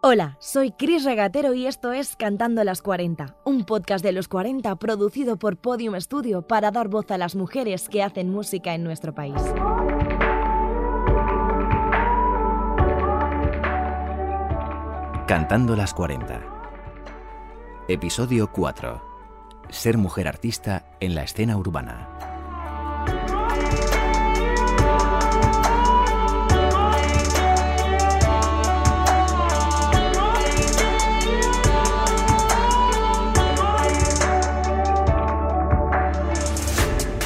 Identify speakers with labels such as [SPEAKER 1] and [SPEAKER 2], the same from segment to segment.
[SPEAKER 1] Hola, soy Cris Regatero y esto es Cantando las 40, un podcast de los 40 producido por Podium Studio para dar voz a las mujeres que hacen música en nuestro país.
[SPEAKER 2] Cantando las 40. Episodio 4. Ser mujer artista en la escena urbana.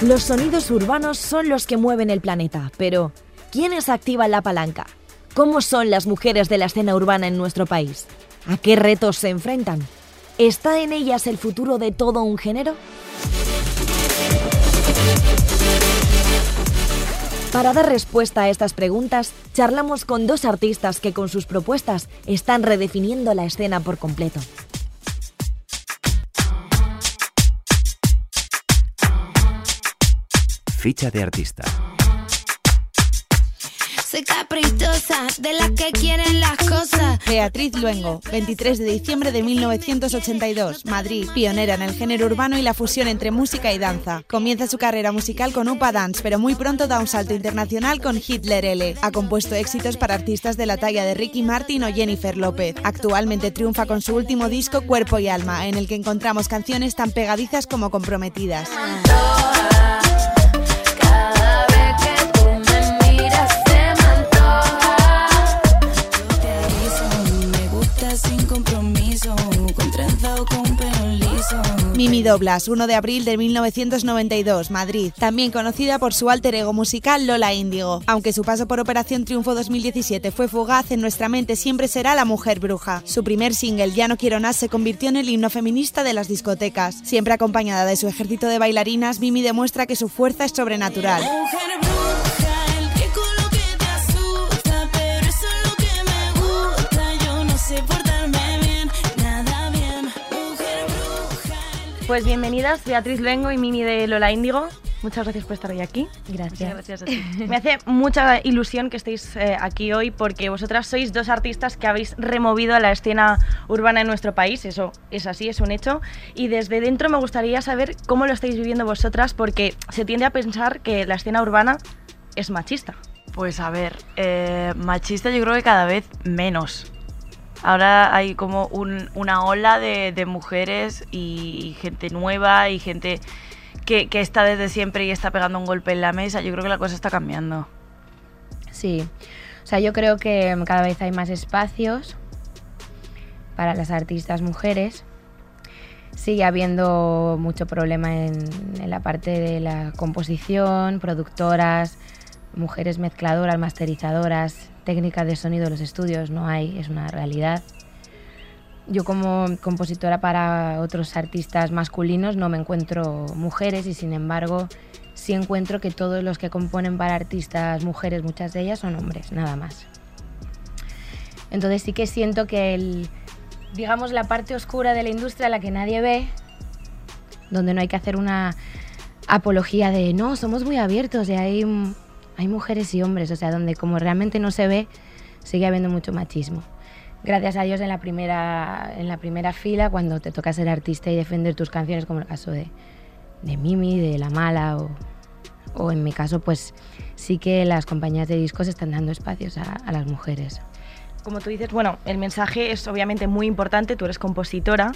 [SPEAKER 1] Los sonidos urbanos son los que mueven el planeta, pero ¿quiénes activan la palanca? ¿Cómo son las mujeres de la escena urbana en nuestro país? ¿A qué retos se enfrentan? ¿Está en ellas el futuro de todo un género? Para dar respuesta a estas preguntas, charlamos con dos artistas que con sus propuestas están redefiniendo la escena por completo.
[SPEAKER 2] Ficha de artista.
[SPEAKER 3] Soy caprichosa, de las que quieren las cosas.
[SPEAKER 4] Beatriz Luengo, 23 de diciembre de 1982, Madrid, pionera en el género urbano y la fusión entre música y danza. Comienza su carrera musical con Upa Dance, pero muy pronto da un salto internacional con Hitler L. Ha compuesto éxitos para artistas de la talla de Ricky Martin o Jennifer López. Actualmente triunfa con su último disco Cuerpo y Alma, en el que encontramos canciones tan pegadizas como comprometidas. Mimi Doblas, 1 de abril de 1992, Madrid, también conocida por su alter ego musical Lola Índigo. Aunque su paso por Operación Triunfo 2017 fue fugaz, en nuestra mente siempre será la mujer bruja. Su primer single, Ya no quiero más, se convirtió en el himno feminista de las discotecas. Siempre acompañada de su ejército de bailarinas, Mimi demuestra que su fuerza es sobrenatural.
[SPEAKER 3] Mujer bruja,
[SPEAKER 5] Pues bienvenidas Beatriz Luengo y Mimi de Lola Índigo. Muchas gracias por estar hoy aquí.
[SPEAKER 1] Gracias.
[SPEAKER 5] Me hace mucha ilusión que estéis eh, aquí hoy porque vosotras sois dos artistas que habéis removido a la escena urbana en nuestro país. Eso es así, es un hecho. Y desde dentro me gustaría saber cómo lo estáis viviendo vosotras porque se tiende a pensar que la escena urbana es machista.
[SPEAKER 6] Pues a ver, eh, machista yo creo que cada vez menos. Ahora hay como un- una ola de, mujeres y, gente nueva y gente que, está desde siempre y está pegando un golpe en la mesa. Yo creo que la cosa está cambiando.
[SPEAKER 7] Sí, o sea, yo creo que cada vez hay más espacios para las artistas mujeres. Sigue habiendo mucho problema en la parte de la composición, productoras, mujeres mezcladoras, masterizadoras, técnicas de sonido en los estudios, no hay, es una realidad. Yo como compositora para otros artistas masculinos no me encuentro mujeres y sin embargo sí encuentro que todos los que componen para artistas mujeres, muchas de ellas son hombres, nada más. Entonces sí que siento que el, digamos, la parte oscura de la industria, la que nadie ve, donde no hay que hacer una apología de no, somos muy abiertos y hay, hay mujeres y hombres, o sea, donde como realmente no se ve, sigue habiendo mucho machismo. Gracias a Dios en la primera, en la primera fila, cuando te toca ser artista y defender tus canciones, como el caso de, de Mimi, de La Mala o, o en mi caso, pues sí que las compañías de discos están dando espacios a, las mujeres.
[SPEAKER 5] Como tú dices, bueno, el mensaje es obviamente muy importante, tú eres compositora,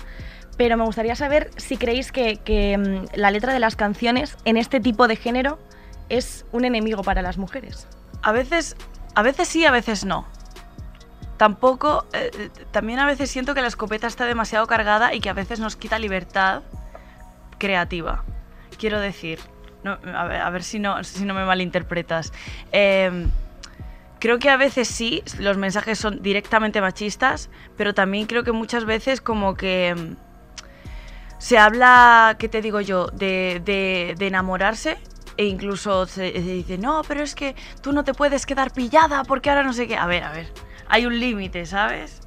[SPEAKER 5] pero me gustaría saber si creéis que, que, mm, la letra de las canciones en este tipo de género es un enemigo para las mujeres.
[SPEAKER 6] A veces, a veces sí, a veces no. Tampoco, eh, también a veces siento que la escopeta está demasiado cargada y que a veces nos quita libertad creativa. Quiero decir, no, a, ver, si, no, si no me malinterpretas. Eh, creo que a veces sí, los mensajes son directamente machistas, pero también creo que muchas veces como que mm, se habla, ¿qué te digo yo?, de- de enamorarse e incluso se, se dice, no, pero es que tú no te puedes quedar pillada porque ahora no sé qué. A ver, a ver, hay un límite, ¿sabes?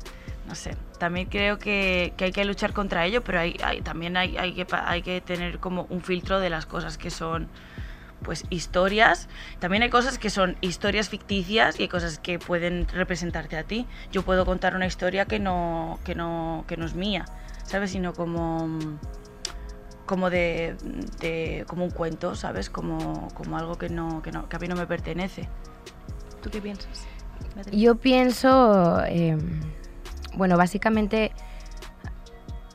[SPEAKER 6] No sé, también creo que, que hay que luchar contra ello, pero hay, hay- también hay, hay que, hay que tener como un filtro de las cosas que son pues historias. También hay cosas que son historias ficticias y hay cosas que pueden representarte a ti. Yo puedo contar una historia que no, que no, que no es mía, ¿sabes? Sino como como de, como un cuento, ¿sabes? Como, como algo que no, que no que a mí no me pertenece.
[SPEAKER 5] ¿Tú qué piensas?
[SPEAKER 7] Yo pienso, eh, bueno, básicamente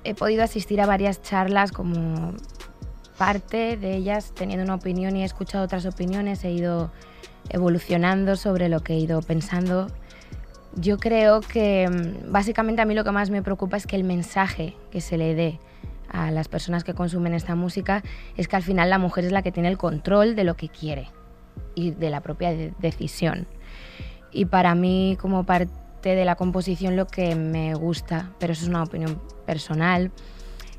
[SPEAKER 7] he podido asistir a varias charlas como parte de ellas teniendo una opinión y he escuchado otras opiniones, he ido evolucionando sobre lo que he ido pensando. Yo creo que mm, básicamente a mí lo que más me preocupa es que el mensaje que se le dé a las personas que consumen esta música es que al final la mujer es la que tiene el control de lo que quiere y de la propia de- decisión. Y para mí, como parte de la composición, lo que me gusta, pero eso es una opinión personal,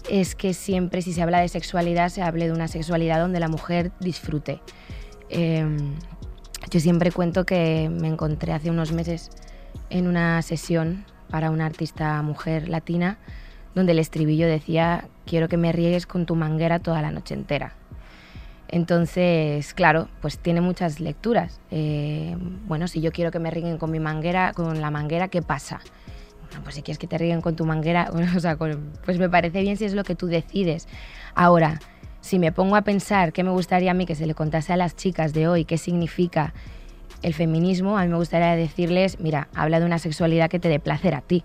[SPEAKER 7] es que siempre si se habla de sexualidad, se hable de una sexualidad donde la mujer disfrute. Eh, yo siempre cuento que me encontré hace unos meses en una sesión para una artista mujer latina, donde el estribillo decía, quiero que me riegues con tu manguera toda la noche entera. Entonces, claro, pues tiene muchas lecturas. Eh, bueno, si yo quiero que me rieguen con mi manguera, con la manguera, ¿qué pasa? Bueno, pues si quieres que te rieguen con tu manguera, o sea, pues me parece bien si es lo que tú decides. Ahora, si me pongo a pensar qué me gustaría a mí que se le contase a las chicas de hoy, qué significa el feminismo, a mí me gustaría decirles, mira, habla de una sexualidad que te dé placer a ti.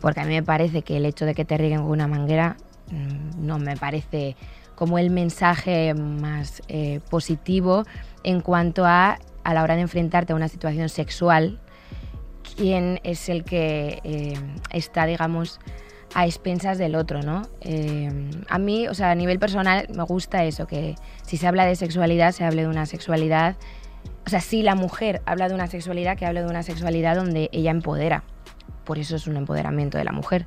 [SPEAKER 7] Porque a mí me parece que el hecho de que te rieguen con una manguera mm, no me parece como el mensaje más eh, positivo en cuanto a a la hora de enfrentarte a una situación sexual, quién es el que eh, está, digamos, a expensas del otro, ¿no? Eh, a mí, o sea, a nivel personal, me gusta eso, que si se habla de sexualidad, se hable de una sexualidad, o sea, si la mujer habla de una sexualidad, que hable de una sexualidad donde ella empodera. Por eso es un empoderamiento de la mujer.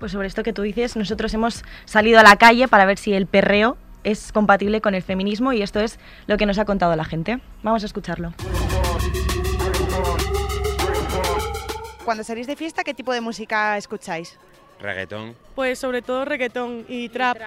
[SPEAKER 5] Pues sobre esto que tú dices, nosotros hemos salido a la calle para ver si el perreo es compatible con el feminismo y esto es lo que nos ha contado la gente. Vamos a escucharlo.
[SPEAKER 4] Cuando salís de fiesta, ¿qué tipo de música escucháis?
[SPEAKER 8] Reggaetón.
[SPEAKER 9] Pues sobre todo reggaetón y trap.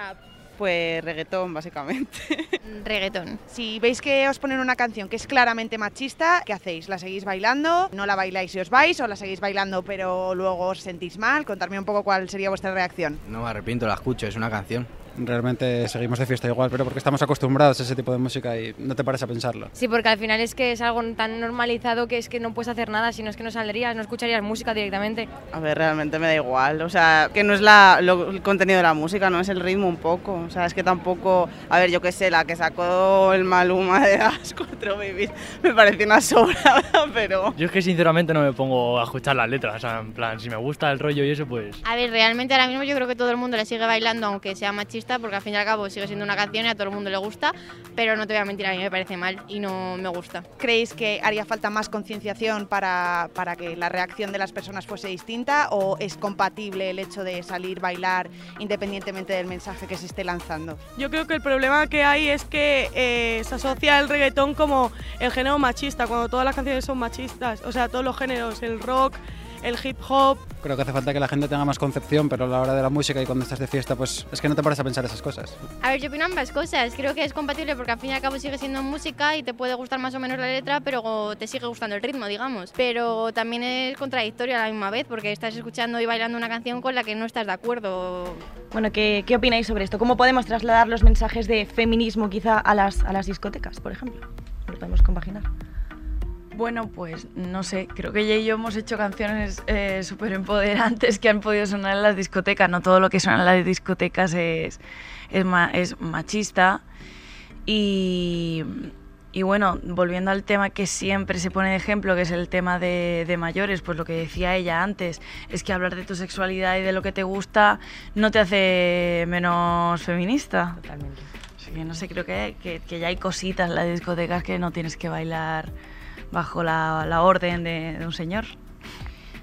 [SPEAKER 10] Pues reggaetón, básicamente.
[SPEAKER 11] Reggaetón.
[SPEAKER 4] Si veis que os ponen una canción que es claramente machista, ¿qué hacéis? ¿La seguís bailando? ¿No la bailáis y os vais? ¿O la seguís bailando pero luego os sentís mal? Contadme un poco cuál sería vuestra reacción.
[SPEAKER 12] No me arrepiento, la escucho, es una canción.
[SPEAKER 13] Realmente seguimos de fiesta igual, pero porque estamos acostumbrados a ese tipo de música y no te pares a pensarlo.
[SPEAKER 11] Sí, porque al final es que es algo tan normalizado que es que no puedes hacer nada, si no es que no saldrías, no escucharías música directamente.
[SPEAKER 10] A ver, realmente me da igual. O sea, que no es la, lo- el contenido de la música, no es el ritmo un poco. O sea, es que tampoco. A ver, yo qué sé, la que sacó el Maluma de las cuatro babies me pareció una sobrada, pero.
[SPEAKER 14] Yo es que sinceramente no me pongo a escuchar las letras, o sea, en plan, si me gusta el rollo y eso, pues...
[SPEAKER 11] A ver, realmente ahora mismo yo creo que todo el mundo le sigue bailando, aunque sea machista, porque al fin y al cabo sigue siendo una canción y a todo el mundo le gusta, pero no te voy a mentir, a mí me parece mal y no me gusta.
[SPEAKER 4] ¿Creéis que haría falta más concienciación para, para que la reacción de las personas fuese distinta o es compatible el hecho de salir, bailar, independientemente del mensaje que se esté lanzando?
[SPEAKER 9] Yo creo que el problema que hay es que eh, se asocia el reggaetón como el género machista, cuando todas las canciones son machistas. O sea, todos los géneros, el rock, el hip hop.
[SPEAKER 13] Creo que hace falta que la gente tenga más concepción, pero a la hora de la música y cuando estás de fiesta, pues es que no te pares a pensar esas cosas.
[SPEAKER 11] A ver, yo opino ambas cosas. Creo que es compatible porque al fin y al cabo sigue siendo música y te puede gustar más o menos la letra, pero te sigue gustando el ritmo, digamos. Pero también es contradictorio a la misma vez porque estás escuchando y bailando una canción con la que no estás de acuerdo.
[SPEAKER 5] Bueno, ¿qué, qué opináis sobre esto? ¿Cómo podemos trasladar los mensajes de feminismo quizá a las, a las discotecas, por ejemplo? ¿Lo podemos compaginar?
[SPEAKER 6] Bueno, pues no sé, creo que ella y yo hemos hecho canciones eh, súper empoderantes que han podido sonar en las discotecas. No todo lo que suena en las discotecas es, es, ma- es machista. Y, y bueno, volviendo al tema que siempre se pone de ejemplo, que es el tema de, de mayores, pues lo que decía ella antes, es que hablar de tu sexualidad y de lo que te gusta no te hace menos feminista.
[SPEAKER 7] Totalmente.
[SPEAKER 6] Así que no sé, creo que, que, que ya hay cositas en las discotecas que no tienes que bailar bajo la, la orden de, un señor.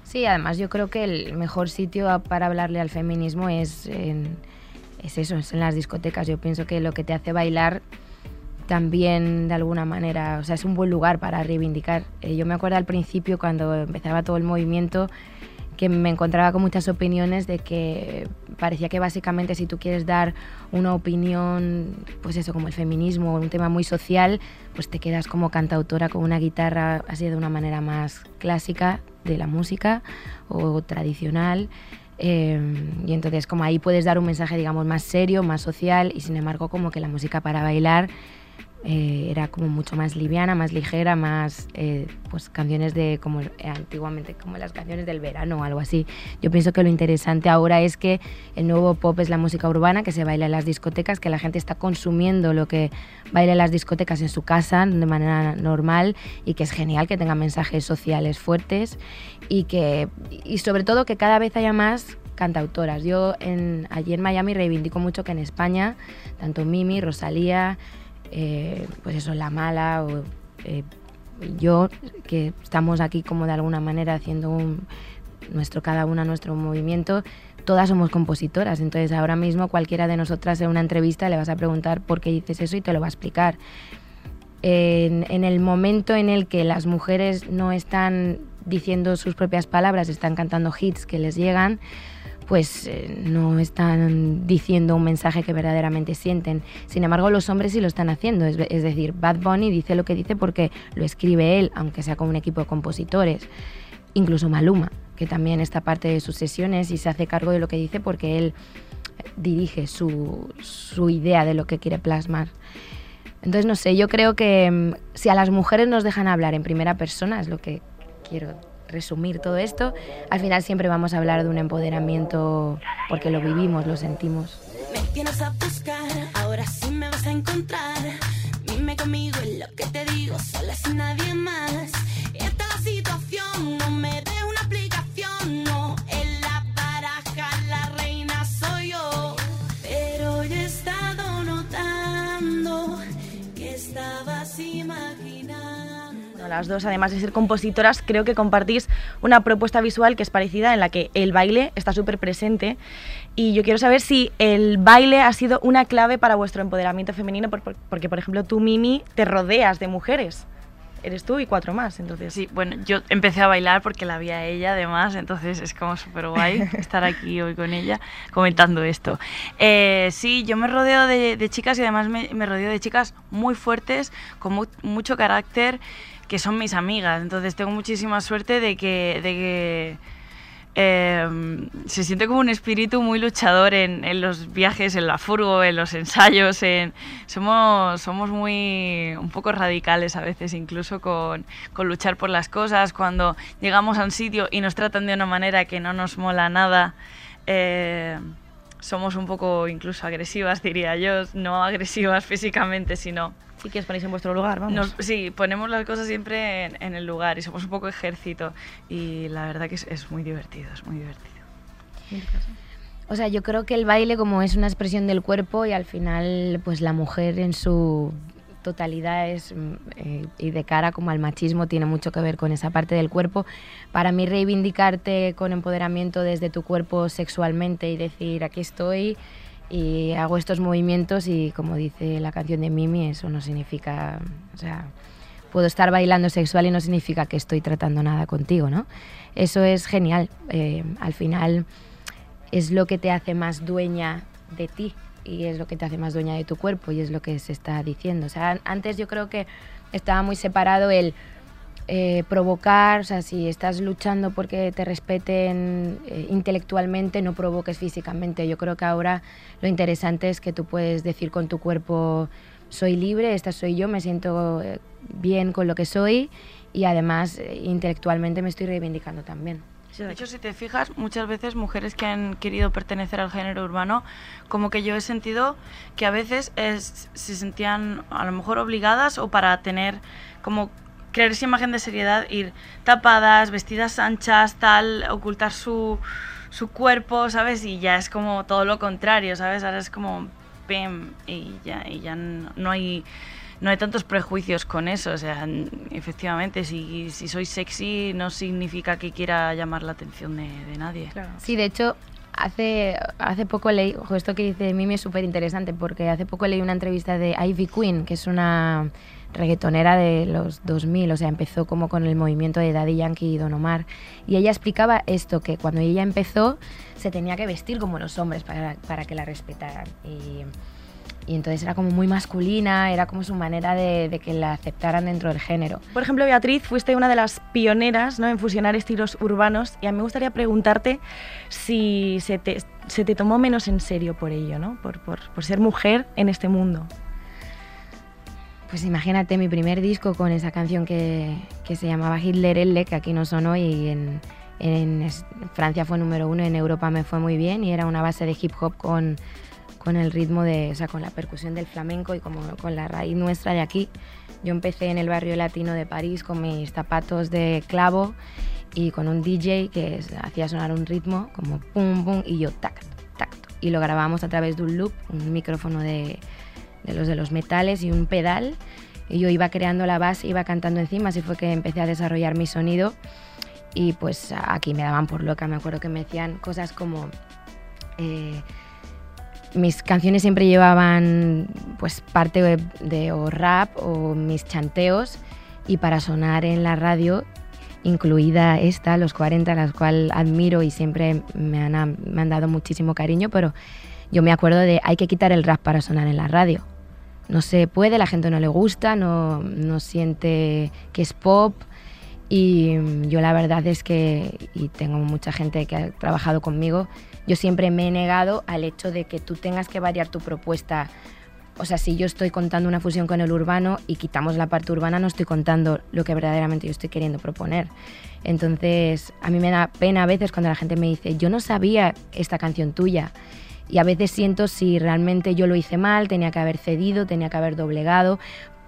[SPEAKER 7] Sí, además yo creo que el mejor sitio para hablarle al feminismo es, en, es eso, es en las discotecas. Yo pienso que lo que te hace bailar también de alguna manera, o sea, es un buen lugar para reivindicar. Eh, yo me acuerdo al principio cuando empezaba todo el movimiento que me encontraba con muchas opiniones de que parecía que básicamente si tú quieres dar una opinión, pues eso, como el feminismo, un tema muy social, pues te quedas como cantautora con una guitarra así de una manera más clásica de la música o tradicional. Eh, y entonces como ahí puedes dar un mensaje, digamos, más serio, más social y sin embargo como que la música para bailar eh, era como mucho más liviana, más ligera, más eh, pues canciones de como eh, antiguamente como las canciones del verano o algo así. Yo pienso que lo interesante ahora es que el nuevo pop es la música urbana que se baila en las discotecas, que la gente está consumiendo lo que baila en las discotecas en su casa de manera normal y que es genial que tenga mensajes sociales fuertes y que y sobre todo que cada vez haya más cantautoras. Yo en, allí en Miami reivindico mucho que en España, tanto Mimi, Rosalía, eh, pues eso, La Mala o eh, yo, que estamos aquí como de alguna manera haciendo un, nuestro, cada una nuestro movimiento, todas somos compositoras. Entonces ahora mismo cualquiera de nosotras en una entrevista le vas a preguntar por qué dices eso y te lo va a explicar. En, en el momento en el que las mujeres no están diciendo sus propias palabras, están cantando hits que les llegan, pues eh, no están diciendo un mensaje que verdaderamente sienten. Sin embargo, los hombres sí lo están haciendo. Es, decir, Bad Bunny dice lo que dice porque lo escribe él, aunque sea con un equipo de compositores. Incluso Maluma, que también está parte de sus sesiones y se hace cargo de lo que dice porque él dirige su, su idea de lo que quiere plasmar. Entonces, no sé, yo creo que mm, si a las mujeres nos dejan hablar en primera persona, es lo que quiero resumir todo esto, al final siempre vamos a hablar de un empoderamiento porque lo vivimos, lo sentimos.
[SPEAKER 5] Las dos, además de ser compositoras, creo que compartís una propuesta visual que es parecida, en la que el baile está súper presente. Y yo quiero saber si el baile ha sido una clave para vuestro empoderamiento femenino, por- por- porque, por ejemplo, tú, Mimi, te rodeas de mujeres. Eres tú y cuatro más, entonces.
[SPEAKER 6] Sí, bueno, yo empecé a bailar porque la vi a ella además, entonces es como súper guay estar aquí hoy con ella comentando esto. Eh, sí, yo me rodeo de, de chicas y además me, me rodeo de chicas muy fuertes, con mu- mucho carácter, que son mis amigas, entonces tengo muchísima suerte de que... De que eh, se siente como un espíritu muy luchador en, en los viajes, en la furgo, en los ensayos. En, somos, somos muy un poco radicales a veces, incluso con, con luchar por las cosas. Cuando llegamos a un sitio y nos tratan de una manera que no nos mola nada, eh, somos un poco incluso agresivas, diría yo. No agresivas físicamente, sino
[SPEAKER 5] Sí que os ponéis en vuestro lugar, vamos.
[SPEAKER 6] nos- sí, ponemos las cosas siempre en, en el lugar y somos un poco ejército. Y la verdad que es, es muy divertido, es muy divertido.
[SPEAKER 7] O sea, yo creo que el baile como es una expresión del cuerpo y al final pues la mujer en su totalidad es mm, eh, y de cara como al machismo tiene mucho que ver con esa parte del cuerpo. Para mí reivindicarte con empoderamiento desde tu cuerpo sexualmente y decir aquí estoy y hago estos movimientos y como dice la canción de Mimi, eso no significa, o sea, puedo estar bailando sexual y no significa que estoy tratando nada contigo, ¿no? Eso es genial. Eh, al final es lo que te hace más dueña de ti y es lo que te hace más dueña de tu cuerpo y es lo que se está diciendo. O sea, an- antes yo creo que estaba muy separado el eh, provocar, o sea, si estás luchando porque te respeten eh, intelectualmente, no provoques físicamente. Yo creo que ahora lo interesante es que tú puedes decir con tu cuerpo, soy libre, esta soy yo, me siento eh, bien con lo que soy y además intelectualmente me estoy reivindicando también.
[SPEAKER 6] De hecho, si te fijas, muchas veces mujeres que han querido pertenecer al género urbano, como que yo he sentido que a veces es- se sentían a lo mejor obligadas o para tener como crear esa imagen de seriedad, ir tapadas, vestidas anchas, tal, ocultar su, su cuerpo, ¿sabes? Y ya es como todo lo contrario, ¿sabes? Ahora es como pim y ya, y ya no no hay no hay tantos prejuicios con eso. O sea, efectivamente, si, si soy sexy no significa que quiera llamar la atención de, de nadie.
[SPEAKER 7] Sí, de hecho, hace, hace poco leí, ojo, esto que dice Mimi es súper interesante porque hace poco leí una entrevista de Ivy Queen, que es una reggaetonera de los 2000, o sea, empezó como con el movimiento de Daddy Yankee y Don Omar. Y ella explicaba esto, que cuando ella empezó se tenía que vestir como los hombres para, para que la respetaran. Y, y entonces era como muy masculina, era como su manera de, de, que la aceptaran dentro del género.
[SPEAKER 5] Por ejemplo, Beatriz, fuiste una de las pioneras ¿no? en fusionar estilos urbanos y a mí me gustaría preguntarte si se te, se te tomó menos en serio por ello, ¿no? por, por, por ser mujer en este mundo.
[SPEAKER 7] Pues imagínate mi primer disco con esa canción que, que se llamaba Hitler Elle, que aquí no sonó y en, en, Francia fue número uno, en Europa me fue muy bien y era una base de hip hop con, con el ritmo de, o sea, con la percusión del flamenco y como con la raíz nuestra de aquí. Yo empecé en el barrio latino de París con mis zapatos de clavo y con un DJ que hacía sonar un ritmo como pum pum y yo tac tac y lo grabamos a través de un loop, un micrófono de de los de los metales y un pedal. Y yo iba creando la base, iba cantando encima, así fue que empecé a desarrollar mi sonido. Y pues aquí me daban por loca, me acuerdo que me decían cosas como... Eh, mis canciones siempre llevaban pues parte de, de, o rap o mis chanteos y para sonar en la radio, incluida esta, los 40, las cual admiro y siempre me han, me han dado muchísimo cariño, pero yo me acuerdo de hay que quitar el rap para sonar en la radio. No se puede, la gente no le gusta, no, no siente que es pop. Y yo la verdad es que, y tengo mucha gente que ha trabajado conmigo, yo siempre me he negado al hecho de que tú tengas que variar tu propuesta. O sea, si yo estoy contando una fusión con el urbano y quitamos la parte urbana, no estoy contando lo que verdaderamente yo estoy queriendo proponer. Entonces, a mí me da pena a veces cuando la gente me dice, yo no sabía esta canción tuya y a veces siento si realmente yo lo hice mal, tenía que haber cedido, tenía que haber doblegado,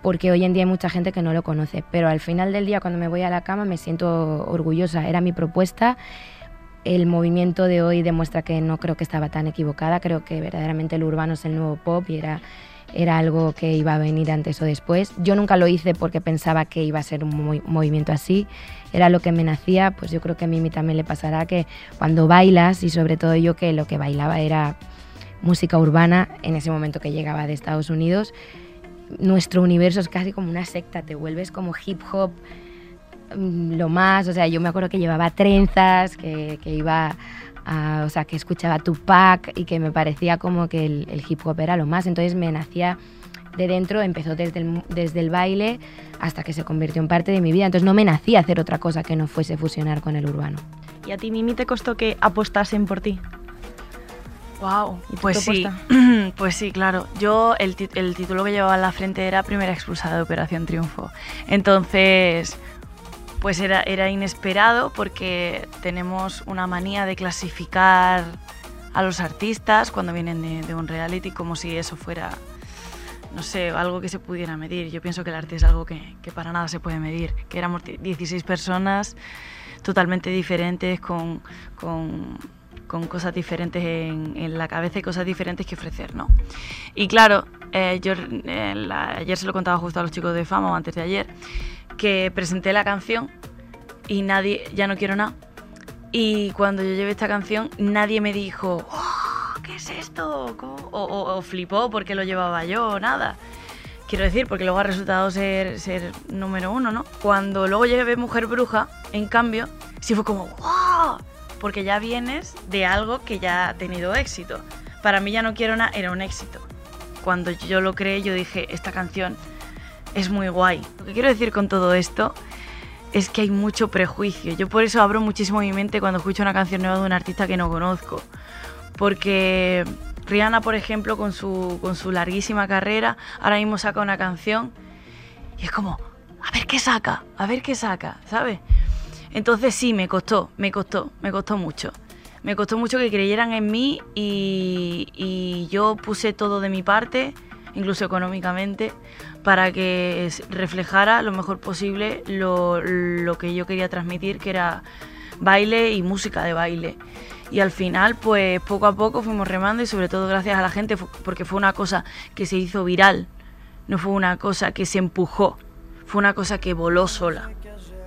[SPEAKER 7] porque hoy en día hay mucha gente que no lo conoce, pero al final del día cuando me voy a la cama me siento orgullosa, era mi propuesta. El movimiento de hoy demuestra que no creo que estaba tan equivocada, creo que verdaderamente el urbano es el nuevo pop y era, era algo que iba a venir antes o después. Yo nunca lo hice porque pensaba que iba a ser un movimiento así, era lo que me nacía, pues yo creo que a Mimi también le pasará que cuando bailas y sobre todo yo que lo que bailaba era música urbana en ese momento que llegaba de Estados Unidos. Nuestro universo es casi como una secta, te vuelves como hip hop mm, lo más, o sea, yo me acuerdo que llevaba trenzas, que, iba a, o sea, que escuchaba Tupac y que me parecía como que el, el, hip hop era lo más, entonces me nacía de dentro, empezó desde el, desde el baile hasta que se convirtió en parte de mi vida, entonces no me nacía hacer otra cosa que no fuese fusionar con el urbano.
[SPEAKER 5] ¿Y a ti, Mimi, te costó que apostasen por ti?
[SPEAKER 6] Wow, pues sí, pues sí, claro. Yo el, el, título que llevaba en la frente era Primera expulsada de Operación Triunfo. Entonces, pues era, era inesperado porque tenemos una manía de clasificar a los artistas cuando vienen de, de, un reality como si eso fuera, no sé, algo que se pudiera medir. Yo pienso que el arte es algo que, que para nada se puede medir, que éramos 16 personas totalmente diferentes con... con con cosas diferentes en, la cabeza y cosas diferentes que ofrecer, ¿no? Y claro, eh, yo eh, ayer se lo contaba justo a los chicos de Fama, o antes de ayer, que presenté la canción y nadie, ya no quiero nada. Y cuando yo llevé esta canción, nadie me dijo, oh, ¿qué es esto? O, o, o, flipó porque lo llevaba yo, nada. Quiero decir, porque luego ha resultado ser, ser número uno, ¿no? Cuando luego llevé Mujer Bruja, en cambio, sí fue como, ¡wow! Porque ya vienes de algo que ya ha tenido éxito. Para mí ya no quiero nada, era un éxito. Cuando yo lo creé, yo dije, esta canción es muy guay. Lo que quiero decir con todo esto es que hay mucho prejuicio. Yo por eso abro muchísimo mi mente cuando escucho una canción nueva de un artista que no conozco. Porque Rihanna, por ejemplo, con su, con su larguísima carrera, ahora mismo saca una canción y es como, a ver qué saca, a ver qué saca, ¿sabes? Entonces sí, me costó, me costó, me costó mucho. Me costó mucho que creyeran en mí y, yo puse todo de mi parte, incluso económicamente, para que reflejara lo mejor posible lo, lo que yo quería transmitir, que era baile y música de baile. Y al final, pues poco a poco fuimos remando y sobre todo gracias a la gente, porque fue una cosa que se hizo viral, no fue una cosa que se empujó, fue una cosa que voló sola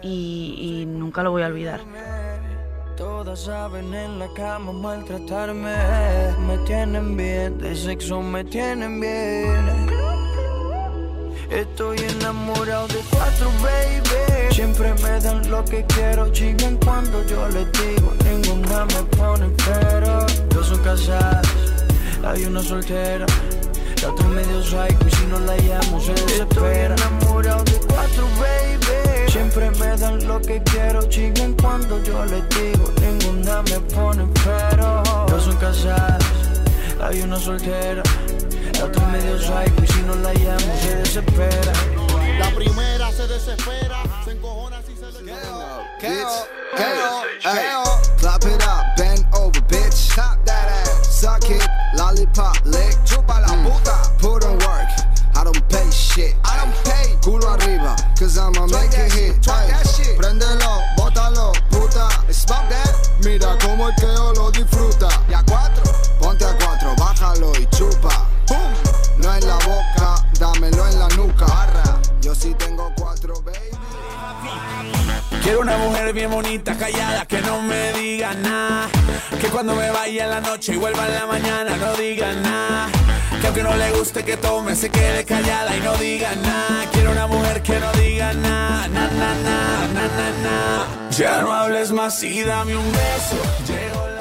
[SPEAKER 6] y, y nunca lo voy a olvidar.
[SPEAKER 8] Todas saben en la cama maltratarme. Me tienen bien, de sexo me tienen bien. Estoy enamorado de cuatro, baby. Siempre me dan lo que quiero, chingan cuando yo les digo. Ninguna me pone pero. Dos son casadas, hay una soltera. La otra medio psycho y si no la llamo se cuando yo les digo. Ninguna me pone pero. Dos son casadas, hay una soltera. La otra medio psycho y si no la llamo se desespera.
[SPEAKER 15] La primera se desespera, se encojona si se le
[SPEAKER 16] KO, clap it up, bend over, bitch. Tap that ass, suck it, lollipop, lick. Chupa la puta, put in work. I don't pay shit. I don't pay. Culo arriba, cause I'ma make it hit. Ay, Mira cómo el KO lo disfruta.
[SPEAKER 17] Quiero una mujer bien bonita, callada, que no me diga nada. Que cuando me vaya en la noche y vuelva en la mañana no diga nada. Que aunque no le guste que tome, se quede callada y no diga nada. Quiero una mujer que no diga nada, na, na, na, na, na, na. Ya no hables más y dame un beso. Llegó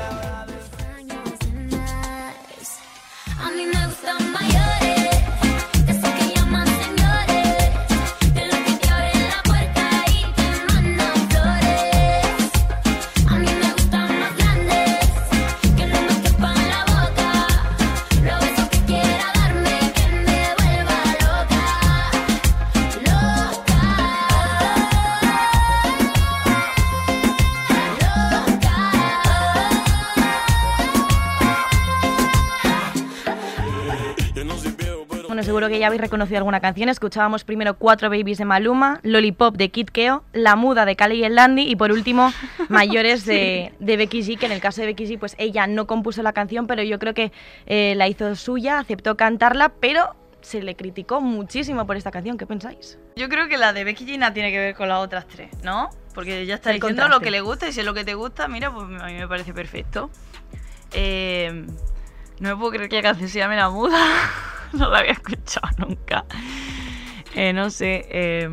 [SPEAKER 5] seguro que ya habéis reconocido alguna canción. Escuchábamos primero Cuatro Babies de Maluma, Lollipop de Kid Keo, La Muda de Cali y el Landy y por último Mayores de, de Becky G, que en el caso de Becky G, pues ella no compuso la canción, pero yo creo que eh, la hizo suya, aceptó cantarla, pero se le criticó muchísimo por esta canción. ¿Qué pensáis?
[SPEAKER 6] Yo creo que la de Becky G nada tiene que ver con las otras tres, ¿no? Porque ella está
[SPEAKER 5] El
[SPEAKER 6] diciendo
[SPEAKER 5] contraste.
[SPEAKER 6] lo que le gusta y si es lo que te gusta, mira, pues a mí me parece perfecto. Eh, no me puedo creer que la canción se llame La Muda. no la había escuchado nunca. Eh, no sé. eh,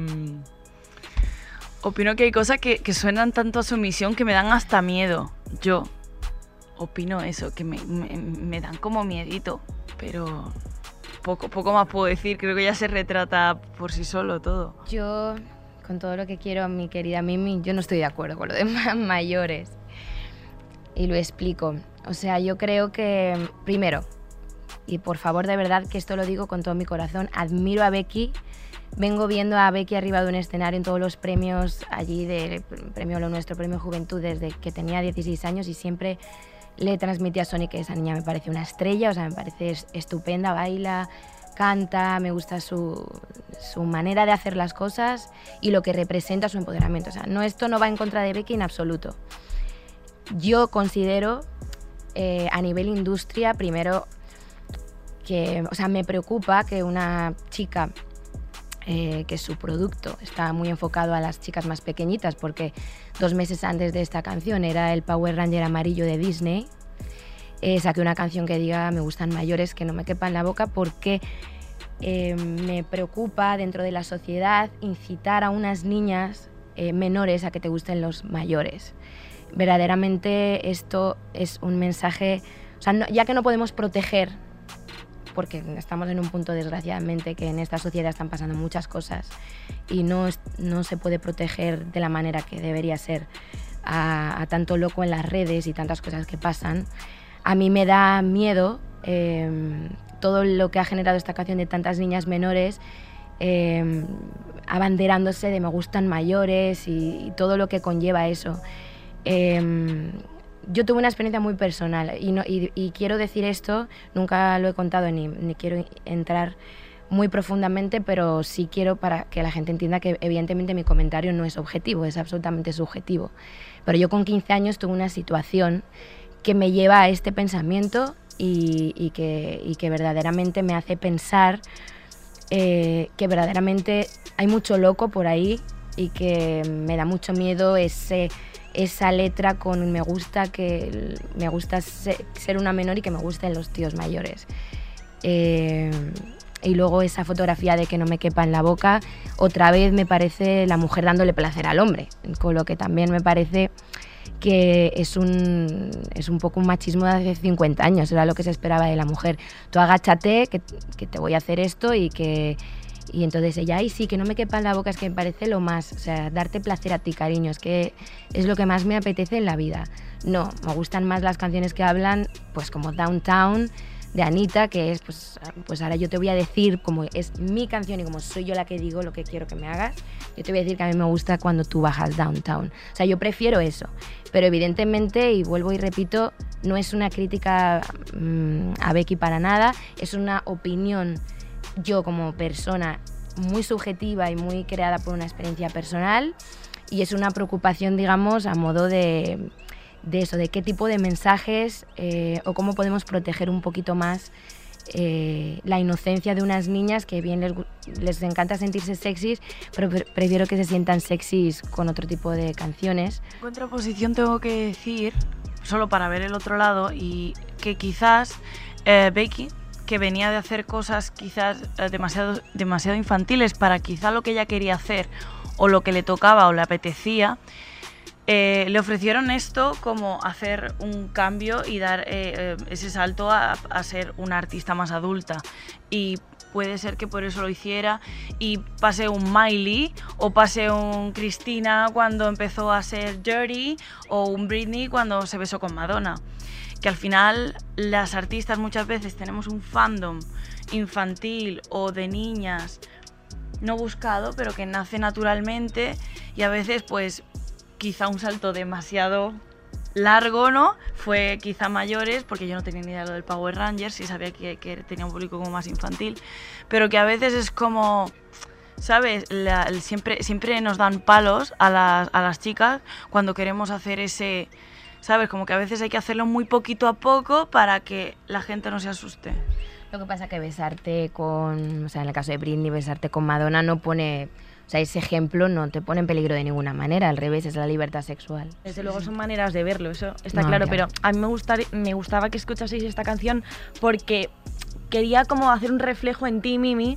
[SPEAKER 6] opino que hay cosas que, suenan tanto a sumisión que me dan hasta miedo. Yo opino eso, que me, me- dan como miedito. Pero poco, poco más puedo decir. Creo que ya se retrata por sí solo todo.
[SPEAKER 7] Yo, con todo lo que quiero, mi querida Mimi, yo no estoy de acuerdo con lo de ma- mayores. Y lo explico. O sea, yo creo que, primero, y por favor, de verdad que esto lo digo con todo mi corazón, admiro a Becky. Vengo viendo a Becky arriba de un escenario en todos los premios allí del premio Lo Nuestro, premio Juventud, desde que tenía 16 años y siempre le transmití a Sony que esa niña me parece una estrella, o sea, me parece es- estupenda, baila, canta, me gusta su, su manera de hacer las cosas y lo que representa su empoderamiento. O sea, no, esto no va en contra de Becky en absoluto. Yo considero eh, a nivel industria, primero, que, o sea, me preocupa que una chica eh, que su producto está muy enfocado a las chicas más pequeñitas, porque dos meses antes de esta canción era el Power Ranger amarillo de Disney. Eh, saqué una canción que diga me gustan mayores, que no me quepa en la boca, porque eh, me preocupa dentro de la sociedad incitar a unas niñas eh, menores a que te gusten los mayores. Verdaderamente esto es un mensaje, o sea, ya que no podemos proteger porque estamos en un punto, desgraciadamente, que en esta sociedad están pasando muchas cosas y no, no se puede proteger de la manera que debería ser a, tanto loco en las redes y tantas cosas que pasan. A mí me da miedo eh, todo lo que ha generado esta canción de tantas niñas menores eh, abanderándose de me gustan mayores y, todo lo que conlleva eso. Eh, yo tuve una experiencia muy personal y, no- y- quiero decir esto, nunca lo he contado ni, quiero entrar muy profundamente, pero sí quiero para que la gente entienda que evidentemente mi comentario no es objetivo, es absolutamente subjetivo. Pero yo con 15 años tuve una situación que me lleva a este pensamiento y, y que, y que verdaderamente me hace pensar eh, que verdaderamente hay mucho loco por ahí y que me da mucho miedo ese esa letra con me gusta que me gusta se- ser una menor y que me gusten los tíos mayores. Eh, y luego esa fotografía de que no me quepa en la boca, otra vez me parece la mujer dándole placer al hombre, con lo que también me parece que es un, es un poco un machismo de hace 50 años, era lo que se esperaba de la mujer. Tú agáchate, que te voy a hacer esto y que... Y entonces ella, ay, sí, que no me quepa en la boca, es que me parece lo más, o sea, darte placer a ti, cariño, es que es lo que más me apetece en la vida. No, me gustan más las canciones que hablan, pues como Downtown, de Anita, que es, pues, pues ahora yo te voy a decir, como es mi canción y como soy yo la que digo lo que quiero que me hagas, yo te voy a decir que a mí me gusta cuando tú bajas downtown. O sea, yo prefiero eso. Pero evidentemente, y vuelvo y repito, no es una crítica mm, a Becky para nada, es una opinión yo como persona muy subjetiva y muy creada por una experiencia personal y es una preocupación, digamos, a modo de, de eso, de qué tipo de mensajes eh, o cómo podemos proteger un poquito más eh, la inocencia de unas niñas que bien les, les encanta sentirse sexys, pero pre- prefiero que se sientan sexys con otro tipo de canciones.
[SPEAKER 6] En contraposición tengo que decir, solo para ver el otro lado, y que quizás eh, Becky, que venía de hacer cosas quizás eh, demasiado, demasiado infantiles para quizá lo que ella quería hacer o lo que le tocaba o le apetecía, eh, le ofrecieron esto como hacer un cambio y dar eh, ese salto a, a ser una artista más adulta. Y puede ser que por eso lo hiciera y pase un Miley o pase un Cristina cuando empezó a ser Dirty o un Britney cuando se besó con Madonna. Que al final las artistas muchas veces tenemos un fandom infantil o de niñas no buscado, pero que nace naturalmente y a veces pues quizá un salto demasiado largo, ¿no? Fue quizá mayores, porque yo no tenía ni idea de lo del Power Rangers y sabía que, tenía un público como más infantil, pero que a veces es como, ¿sabes? Siempre, siempre nos dan palos a a las chicas cuando queremos hacer ese, ¿sabes? Como que a veces hay que hacerlo muy poquito a poco para que la gente no se asuste.
[SPEAKER 7] Lo que pasa que besarte con, o sea, en el caso de Britney, besarte con Madonna no pone, o sea, ese ejemplo no te pone en peligro de ninguna manera, al revés, es la libertad sexual.
[SPEAKER 5] Desde luego son maneras de verlo, eso está
[SPEAKER 7] No,
[SPEAKER 5] claro,
[SPEAKER 7] claro.
[SPEAKER 5] pero a mí me, gustar- me gustaba que escuchaseis esta canción porque quería como hacer un reflejo en ti, Mimi,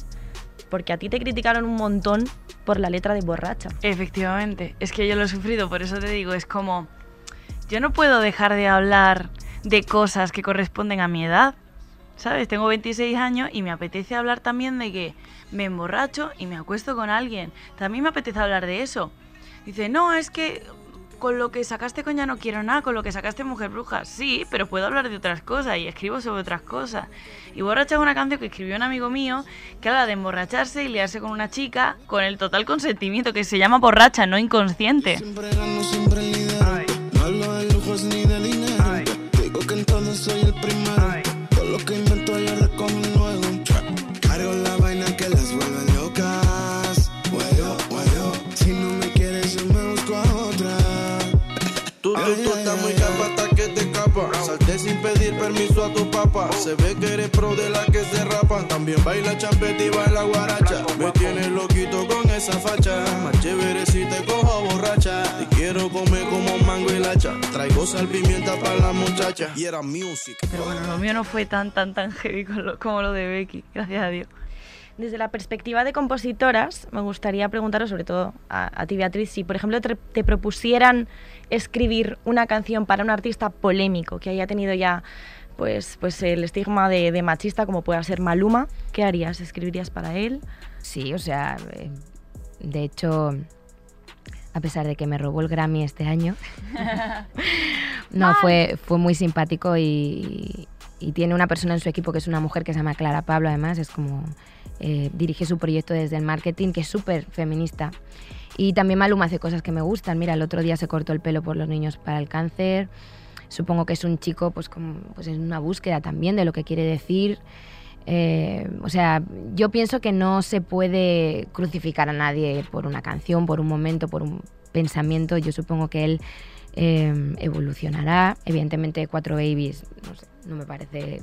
[SPEAKER 5] porque a ti te criticaron un montón por la letra de borracha.
[SPEAKER 6] Efectivamente, es que yo lo he sufrido, por eso te digo, es como, yo no puedo dejar de hablar de cosas que corresponden a mi edad, ¿sabes? Tengo 26 años y me apetece hablar también de que me emborracho y me acuesto con alguien. También me apetece hablar de eso. Dice, no, es que con lo que sacaste con ya no quiero nada, con lo que sacaste mujer bruja, sí, pero puedo hablar de otras cosas y escribo sobre otras cosas. Y borracha es una canción que escribió un amigo mío que habla de emborracharse y liarse con una chica con el total consentimiento, que se llama borracha, no inconsciente.
[SPEAKER 8] No hablo permiso a tu papá. Se ve que eres pro de la que se rapan. También baila champeta y baila guaracha. Me tienes loquito con esa facha. Más chévere si te cojo borracha. Te quiero comer como mango y lacha. Traigo sal pimienta para la muchacha. Y era music.
[SPEAKER 6] Pero bueno, lo mío no fue tan, tan, tan heavy como lo de Becky, gracias a Dios.
[SPEAKER 5] Desde la perspectiva de compositoras, me gustaría preguntaros, sobre todo a, a ti, Beatriz, si por ejemplo te, te propusieran escribir una canción para un artista polémico que haya tenido ya pues, pues el estigma de, de machista, como pueda ser Maluma, ¿qué harías? ¿Escribirías para él?
[SPEAKER 7] Sí, o sea, eh, de hecho, a pesar de que me robó el Grammy este año, no, fue, fue muy simpático y, y tiene una persona en su equipo que es una mujer que se llama Clara Pablo, además, es como eh, dirige su proyecto desde el marketing, que es súper feminista. Y también Maluma hace cosas que me gustan. Mira, el otro día se cortó el pelo por los niños para el cáncer. Supongo que es un chico pues, como, pues en una búsqueda también de lo que quiere decir. Eh, o sea, yo pienso que no se puede crucificar a nadie por una canción, por un momento, por un pensamiento. Yo supongo que él eh, evolucionará. Evidentemente, Cuatro Babies, no sé, no me parece...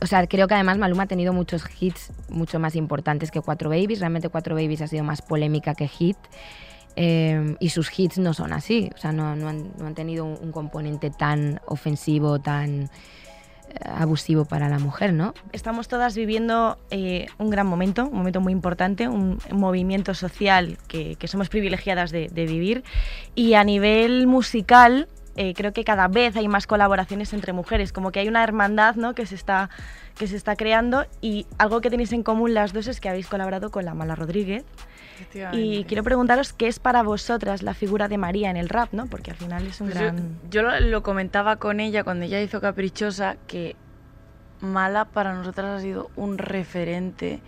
[SPEAKER 7] O sea, creo que además Maluma ha tenido muchos hits mucho más importantes que Cuatro Babies. Realmente Cuatro Babies ha sido más polémica que hit. Eh, y sus hits no son así, o sea, no, no han, no han tenido un, un componente tan ofensivo, tan eh, abusivo para la mujer, ¿no?
[SPEAKER 5] Estamos todas viviendo eh, un gran momento, un momento muy importante, un movimiento social que, que somos privilegiadas de, de vivir. Y a nivel musical, eh, creo que cada vez hay más colaboraciones entre mujeres, como que hay una hermandad ¿no? que, se está, que se está creando. Y algo que tenéis en común las dos es que habéis colaborado con la Mala Rodríguez. Y quiero preguntaros qué es para vosotras la figura de María en el rap, ¿no? Porque al final es un
[SPEAKER 6] Pues
[SPEAKER 5] gran...
[SPEAKER 6] Yo, lo, lo comentaba con ella cuando ella hizo Caprichosa, que Mala para nosotras ha sido un referente.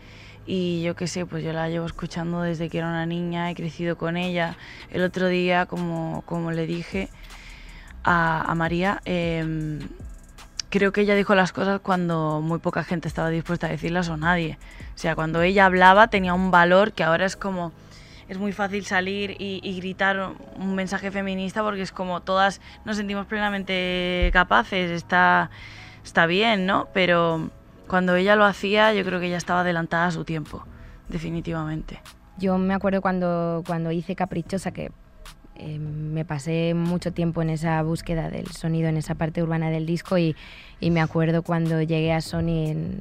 [SPEAKER 6] Y yo qué sé, pues yo la llevo escuchando desde que era una niña, he crecido con ella. El otro día, como, como le dije a, a María, em, creo que ella dijo las cosas cuando muy poca gente estaba dispuesta a decirlas o nadie. O sea, cuando ella hablaba tenía un valor que ahora es como es muy fácil salir y, gritar un mensaje feminista porque es como todas nos sentimos plenamente capaces, está, está bien, ¿no? Pero cuando ella lo hacía yo creo que ella estaba adelantada a su tiempo, definitivamente.
[SPEAKER 7] Yo me acuerdo cuando, cuando hice Caprichosa que eh, me pasé mucho tiempo en esa búsqueda del sonido, en esa parte urbana del disco y, me acuerdo cuando llegué a Sony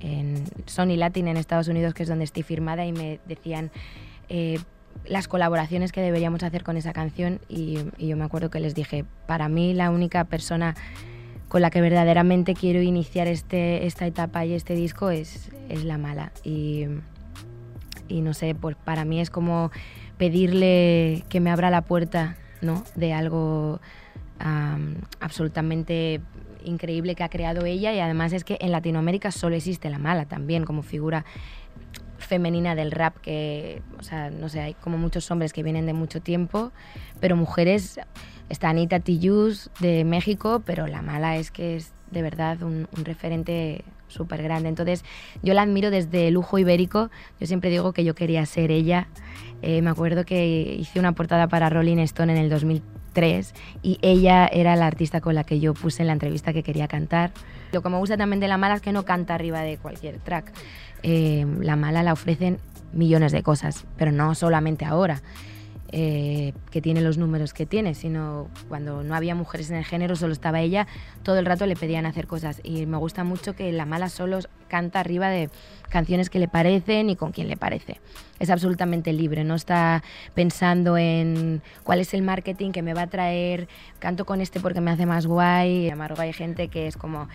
[SPEAKER 7] en, Sony Latin en Estados Unidos, que es donde estoy firmada, y me decían eh, las colaboraciones que deberíamos hacer con esa canción y, y yo me acuerdo que les dije, para mí la única persona con la que verdaderamente quiero iniciar este, esta etapa y este disco es, es La Mala. Y, y no sé, pues para mí es como pedirle que me abra la puerta ¿no? de algo am, absolutamente increíble que ha creado ella y además es que en Latinoamérica solo existe la mala también como figura femenina del rap que, o sea, no sé, hay como muchos hombres que vienen de mucho tiempo, pero mujeres, está Anita Tillús de México, pero la mala es que es de verdad un, un referente súper grande. Entonces, yo la admiro desde Lujo Ibérico, yo siempre digo que yo quería ser ella. Eh, me acuerdo que hice una portada para Rolling Stone en el 2003 y ella era la artista con la que yo puse en la entrevista que quería cantar. Lo que me gusta también de La Mala es que no canta arriba de cualquier track. Eh, la Mala la ofrecen millones de cosas, pero no solamente ahora. Eh, que tiene los números que tiene, sino cuando no había mujeres en el género, solo estaba ella, todo el rato le pedían hacer cosas. Y me gusta mucho que La Mala solo canta arriba de canciones que le parecen y con quien le parece. Es absolutamente libre, no está pensando en cuál es el marketing que me va a traer, canto con este porque me hace más guay. Amargo hay gente que es como,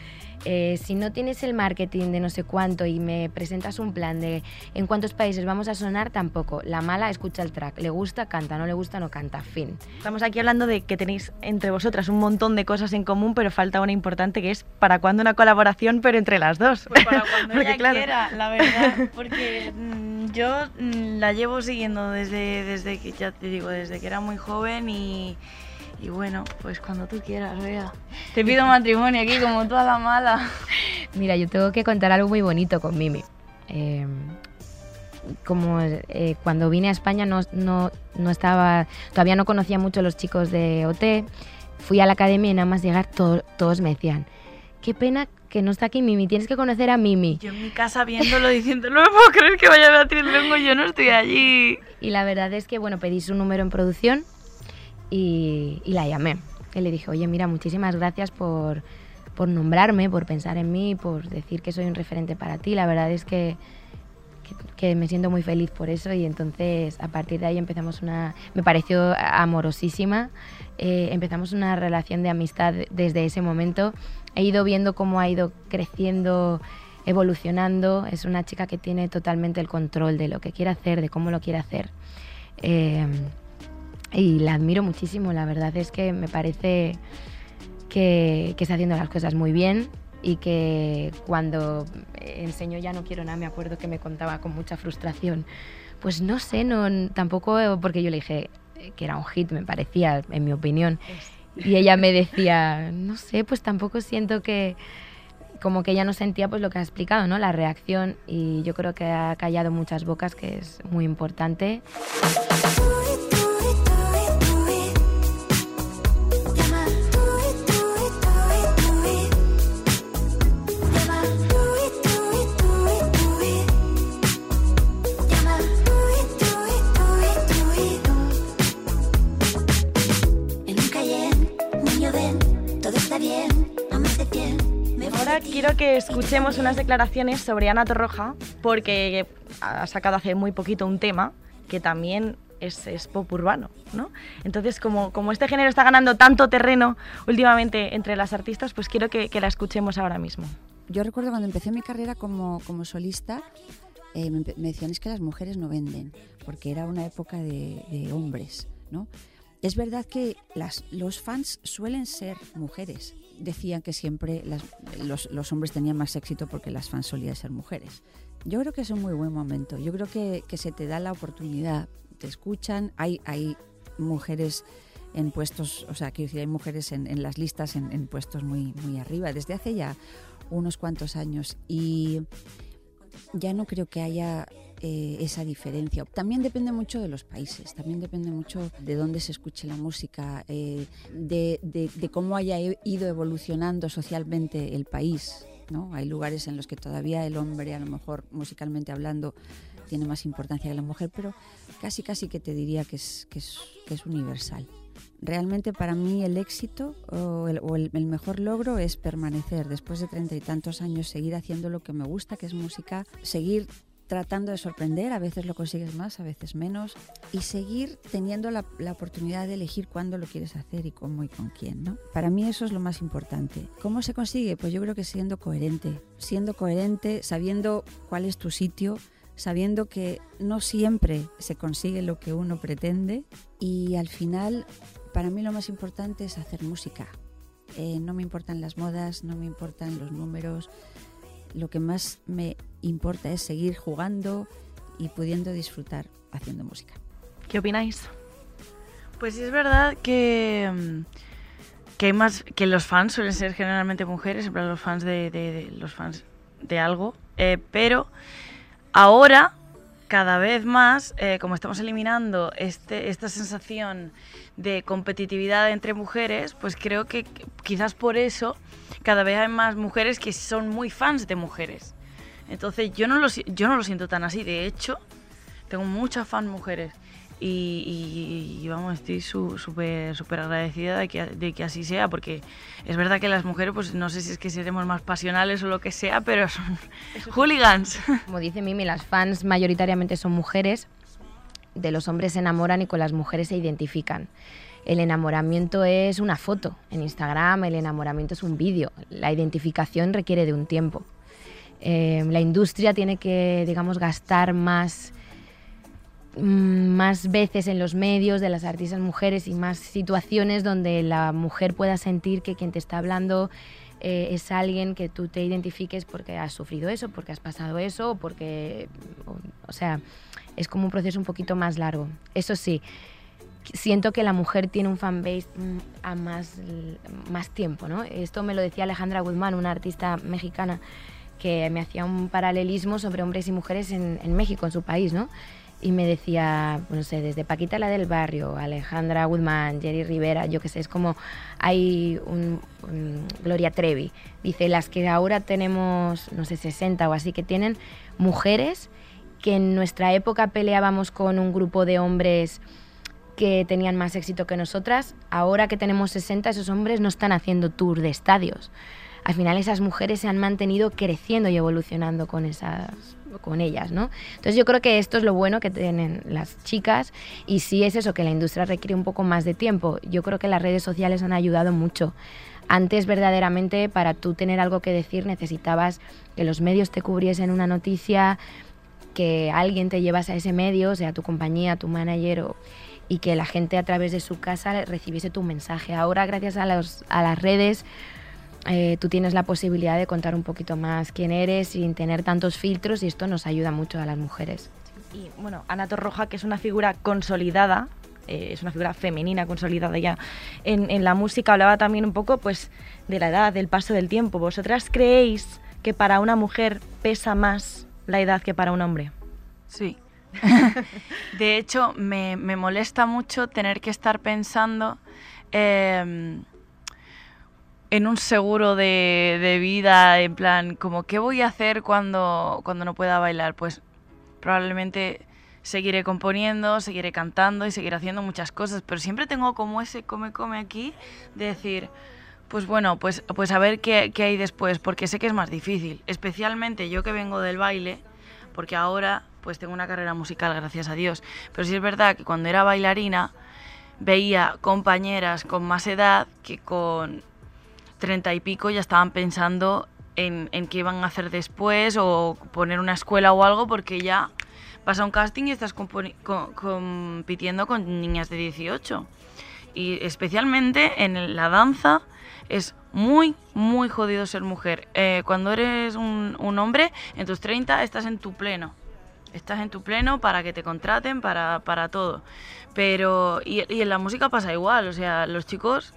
[SPEAKER 7] eh, si no tienes el marketing de no sé cuánto y me presentas un plan de en cuántos países vamos a sonar, tampoco. La mala escucha el track, le gusta, canta, no le gusta, no canta, fin.
[SPEAKER 5] Estamos aquí hablando de que tenéis entre vosotras un montón de cosas en común, pero falta una importante que es para cuándo una colaboración, pero entre las dos.
[SPEAKER 6] Pues para cuando
[SPEAKER 5] Porque,
[SPEAKER 6] ella
[SPEAKER 5] claro.
[SPEAKER 6] quiera, la verdad, porque mm, yo mm, la llevo siguiendo desde, desde que, ya te digo, desde que era muy joven y, y bueno, pues cuando tú quieras, vea. Te pido matrimonio aquí como toda la mala.
[SPEAKER 7] Mira, yo tengo que contar algo muy bonito con Mimi. Eh, como eh, cuando vine a España no, no, no estaba, todavía no conocía mucho a los chicos de OT, fui a la academia y nada más llegar to- todos me decían, qué pena que no está aquí Mimi, tienes que conocer a Mimi.
[SPEAKER 6] Yo en mi casa viéndolo diciendo, no me puedo creer que vaya a Beatriz Luengo, yo no estoy allí.
[SPEAKER 7] Y la verdad es que, bueno, pedí su número en producción y, y la llamé. Y le dije, oye, mira, muchísimas gracias por, por nombrarme, por pensar en mí, por decir que soy un referente para ti. La verdad es que, que, que me siento muy feliz por eso y entonces a partir de ahí empezamos una... Me pareció amorosísima. eh, empezamos una relación de amistad desde ese momento. He ido viendo cómo ha ido creciendo evolucionando, es una chica que tiene totalmente el control de lo que quiere hacer, de cómo lo quiere hacer. Eh, y la admiro muchísimo, la verdad es que me parece que, que está haciendo las cosas muy bien y que cuando enseñó Ya no quiero nada, me acuerdo que me contaba con mucha frustración. Pues no sé, no, tampoco, porque yo le dije que era un hit, me parecía, en mi opinión. Y ella me decía, no sé, pues tampoco siento que, como que ella no sentía pues lo que ha explicado, ¿no? La reacción y yo creo que ha callado muchas bocas, que es muy importante.
[SPEAKER 5] Que escuchemos unas declaraciones sobre Ana Torroja, porque ha sacado hace muy poquito un tema que también es, es pop urbano, ¿no? Entonces, como, como este género está ganando tanto terreno últimamente entre las artistas, pues quiero que, que la escuchemos ahora mismo.
[SPEAKER 18] Yo recuerdo cuando empecé mi carrera como, como solista, eh, me, me decían es que las mujeres no venden, porque era una época de, de hombres, ¿no? Es verdad que los fans suelen ser mujeres. Decían que siempre los, hombres tenían más éxito porque las fans solían ser mujeres. Yo creo que es un muy buen momento. Yo creo que, se te da la oportunidad, te escuchan, hay, mujeres en puestos, o sea, quiero decir, hay mujeres en, en las listas en, en puestos muy, muy arriba, desde hace ya unos cuantos años. Y ya no creo que haya eh, esa diferencia. También depende mucho de los países, también depende mucho de dónde se escuche la música, eh, de, de- de cómo haya i- ido evolucionando socialmente el país. ¿no? Hay lugares en los que todavía el hombre, a lo mejor musicalmente hablando, tiene más importancia que la mujer, pero casi casi que te diría que es, que es, que es universal. Realmente para mí el éxito o, el, o el- el mejor logro es permanecer después de treinta y tantos años, seguir haciendo lo que me gusta, que es música, seguir tratando de sorprender, a veces lo consigues más, a veces menos, y seguir teniendo la, oportunidad de elegir cuándo lo quieres hacer y cómo y con quién. ¿no? Para mí eso es lo más importante. ¿Cómo se consigue? Pues yo creo que siendo coherente, siendo coherente, sabiendo cuál es tu sitio, sabiendo que no siempre se consigue lo que uno pretende y al final para mí lo más importante es hacer música. Eh, no me importan las modas, no me importan los números. Lo que más me importa es seguir jugando y pudiendo disfrutar haciendo música.
[SPEAKER 5] ¿Qué opináis?
[SPEAKER 6] Pues sí es verdad que, mm, que hay más que los fans suelen ser generalmente mujeres, en plan los fans de, de- de- los fans de algo, eh, pero ahora cada vez más, eh, como estamos eliminando este, esta sensación de competitividad entre mujeres, pues creo que quizás por eso cada vez hay más mujeres que son muy fans de mujeres. Entonces yo no lo, yo no lo siento tan así, de hecho tengo muchas fans mujeres y, y- y, vamos, estoy su- súper súper agradecida de que, de que así sea, porque es verdad que las mujeres, pues no sé si es que seremos más pasionales o lo que sea, pero son hooligans.
[SPEAKER 7] Como dice Mimi, las fans mayoritariamente son mujeres, de los hombres se enamoran y con las mujeres se identifican. El enamoramiento es una foto en Instagram, el enamoramiento es un vídeo, la identificación requiere de un tiempo. Eh, la industria tiene que, digamos, gastar más, mm, más veces en los medios de las artistas mujeres y más situaciones donde la mujer pueda sentir que quien te está hablando eh, es alguien que tú te identifiques porque has sufrido eso, porque has pasado eso, porque, o, o sea, es como un proceso un poquito más largo. Eso sí, siento que la mujer tiene un fanbase mm, a más, más tiempo, ¿no? Esto me lo decía Alejandra Guzmán, una artista mexicana que me hacía un paralelismo sobre hombres y mujeres en, México, en su país, ¿no? Y me decía, no sé, desde Paquita la del barrio, Alejandra Guzmán, Jerry Rivera, yo qué sé, es como hay un, un- Gloria Trevi. Dice, las que ahora tenemos, no sé, 60 o así, que tienen mujeres que en nuestra época peleábamos con un grupo de hombres que tenían más éxito que nosotras, ahora que tenemos 60, esos hombres no están haciendo tour de estadios. Al final esas mujeres se han mantenido creciendo y evolucionando con esas con ellas, ¿no? Entonces yo creo que esto es lo bueno que tienen las chicas y sí es eso que la industria requiere un poco más de tiempo. Yo creo que las redes sociales han ayudado mucho. Antes verdaderamente para tú tener algo que decir necesitabas que los medios te cubriesen una noticia, que alguien te llevase a ese medio, sea tu compañía, tu manager o, y que la gente a través de su casa recibiese tu mensaje. Ahora, gracias a, los- a las redes, eh, tú tienes la posibilidad de contar un poquito más quién eres sin tener tantos filtros y esto nos ayuda mucho a las mujeres.
[SPEAKER 5] Y bueno, Ana Torroja, que es una figura consolidada, eh, es una figura femenina consolidada ya en, en la música, hablaba también un poco pues de la edad, del paso del tiempo. ¿Vosotras creéis que para una mujer pesa más la edad que para un hombre?
[SPEAKER 6] Sí. De hecho, me, me molesta mucho tener que estar pensando eh, en un seguro de, de vida, en plan, como, ¿qué voy a hacer cuando, cuando no pueda bailar? Pues probablemente seguiré componiendo, seguiré cantando y seguiré haciendo muchas cosas, pero siempre tengo como ese come-come aquí de decir, Pues bueno, pues, pues a ver qué, qué hay después, porque sé que es más difícil, especialmente yo que vengo del baile, porque ahora pues tengo una carrera musical, gracias a Dios. Pero sí es verdad que cuando era bailarina veía compañeras con más edad que con treinta y pico ya estaban pensando en, en qué iban a hacer después o poner una escuela o algo porque ya vas a un casting y estás compitiendo con niñas de 18. Y especialmente en la danza es muy, muy jodido ser mujer. Eh, cuando eres un, un hombre, en tus 30 estás en tu pleno. Estás en tu pleno para que te contraten, para, para todo. Pero, y, y en la música pasa igual, o sea, los chicos,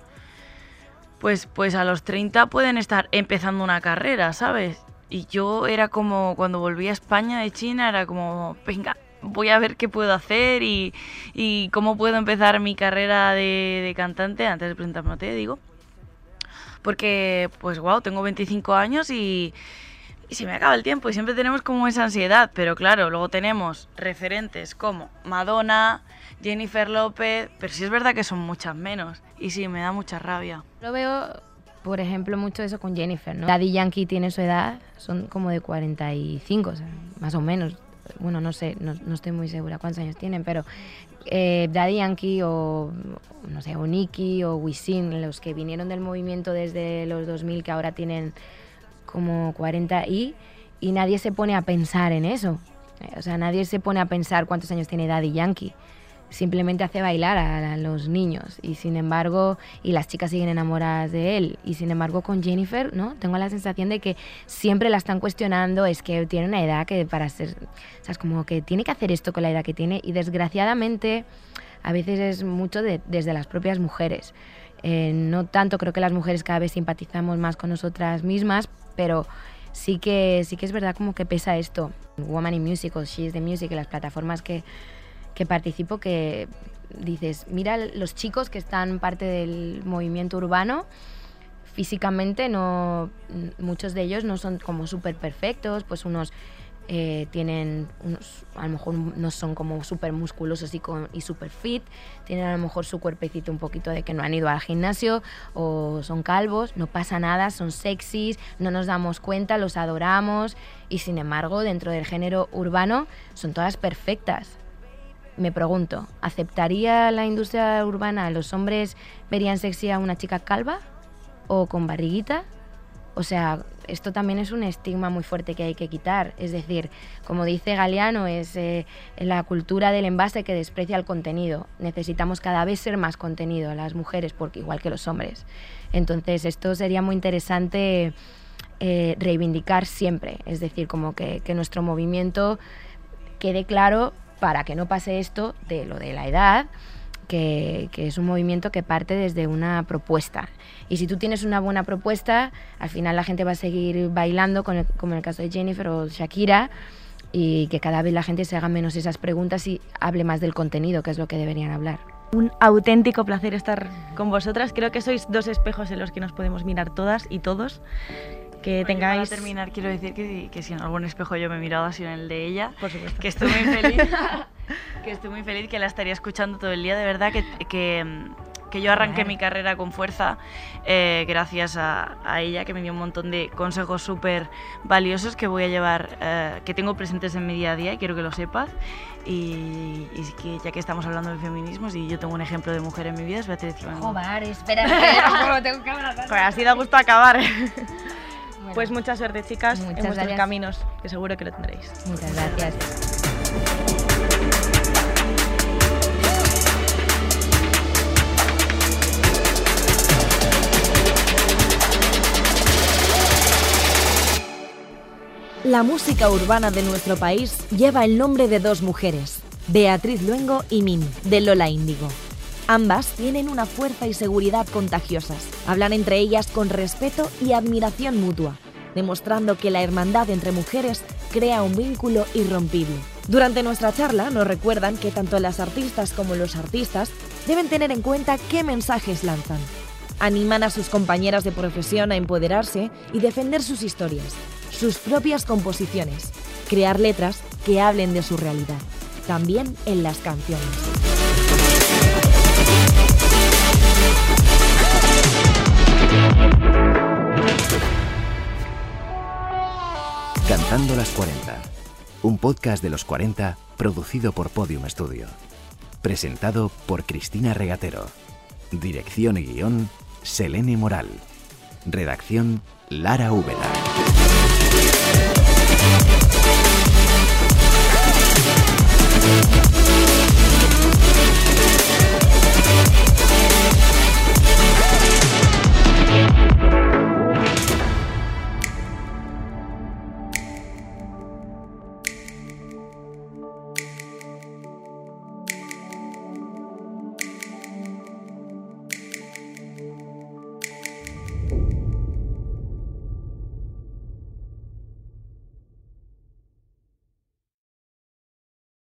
[SPEAKER 6] pues, pues a los 30 pueden estar empezando una carrera, ¿sabes? Y yo era como, cuando volví a España de China, era como, venga, voy a ver qué puedo hacer y, y cómo puedo empezar mi carrera de, cantante antes de presentarme a te digo. Porque, pues, wow, tengo 25 años y, y se me acaba el tiempo y siempre tenemos como esa ansiedad, pero claro, luego tenemos referentes como Madonna, Jennifer López, pero sí es verdad que son muchas menos y sí, me da mucha rabia.
[SPEAKER 7] Lo veo, por ejemplo, mucho eso con Jennifer, ¿no? Daddy Yankee tiene su edad, son como de 45, o sea, más o menos. Bueno, no sé, no, estoy muy segura cuántos años tienen, pero eh, Daddy Yankee o, no sé, o Nicki o Wisin, los que vinieron del movimiento desde los 2000, que ahora tienen como 40 y, y nadie se pone a pensar en eso. O sea, nadie se pone a pensar cuántos años tiene Daddy Yankee. Simplemente hace bailar a, los niños y sin embargo, y las chicas siguen enamoradas de él. Y sin embargo con Jennifer, ¿no? Tengo la sensación de que siempre la están cuestionando, es que tiene una edad que para ser, o sea, es como que tiene que hacer esto con la edad que tiene y desgraciadamente a veces es mucho de- desde las propias mujeres. Eh, no tanto, creo que las mujeres cada vez simpatizamos más con nosotras mismas, pero sí que, sí que es verdad como que pesa esto. Woman in Music o She is the Music, las plataformas que, que participo, que dices, mira los chicos que están parte del movimiento urbano, físicamente no, muchos de ellos no son como súper perfectos, pues unos eh, tienen unos, a lo mejor no son como súper musculosos y, con- y súper fit, tienen a lo mejor su cuerpecito un poquito de que no han ido al gimnasio o son calvos, no pasa nada, son sexys, no nos damos cuenta, los adoramos y sin embargo dentro del género urbano son todas perfectas. Me pregunto, ¿aceptaría la industria urbana? ¿Los hombres verían sexy a una chica calva o con barriguita? O sea, esto también es un estigma muy fuerte que hay que quitar. Es decir, como dice Galeano, es eh, la cultura del envase que desprecia el contenido. Necesitamos cada vez ser más contenido las mujeres, porque igual que los hombres. Entonces, esto sería muy interesante eh, reivindicar siempre. Es decir, como que, que nuestro movimiento quede claro para que no pase esto de lo de la edad, que, que es un movimiento que parte desde una propuesta. Y si tú tienes una buena propuesta, al final la gente va a seguir bailando, con el- como en el caso de Jennifer o Shakira, y que cada vez la gente se haga menos esas preguntas y hable más del contenido, que es lo que deberían hablar.
[SPEAKER 5] Un auténtico placer estar con vosotras. Creo que sois dos espejos en los que nos podemos mirar todas y todos. Que
[SPEAKER 6] Oye,
[SPEAKER 5] tengáis.
[SPEAKER 6] Para terminar, quiero decir que, que si en algún espejo yo me he mirado ha sido en el de ella.
[SPEAKER 5] Por supuesto.
[SPEAKER 6] Que estoy muy feliz. que estoy muy feliz que la estaría escuchando todo el día. De verdad que, que, que yo arranqué mi carrera con fuerza eh, gracias a, a ella, que me dio un montón de consejos súper valiosos que voy a llevar, eh, que tengo presentes en mi día a día y quiero que lo sepas. Y, y que ya que estamos hablando de feminismos y yo tengo un ejemplo de mujer en mi vida, es Beatriz.
[SPEAKER 7] Joder, espera, espera, tengo que abrazar.
[SPEAKER 5] Pues así da gusto acabar. Pues mucha suerte, chicas,
[SPEAKER 7] Muchas
[SPEAKER 5] en vuestros
[SPEAKER 7] gracias.
[SPEAKER 5] caminos, que seguro que lo tendréis.
[SPEAKER 7] Muchas gracias.
[SPEAKER 1] La música urbana de nuestro país lleva el nombre de dos mujeres, Beatriz Luengo y Mimi, de Lola Índigo. Ambas tienen una fuerza y seguridad contagiosas. Hablan entre ellas con respeto y admiración mutua, demostrando que la hermandad entre mujeres crea un vínculo irrompible. Durante nuestra charla nos recuerdan que tanto las artistas como los artistas deben tener en cuenta qué mensajes lanzan. Animan a sus compañeras de profesión a empoderarse y defender sus historias, sus propias composiciones, crear letras que hablen de su realidad, también en las canciones.
[SPEAKER 2] Cantando las 40. Un podcast de los 40 producido por Podium Studio. Presentado por Cristina Regatero. Dirección y guion, Selene Moral. Redacción, Lara Úbeda.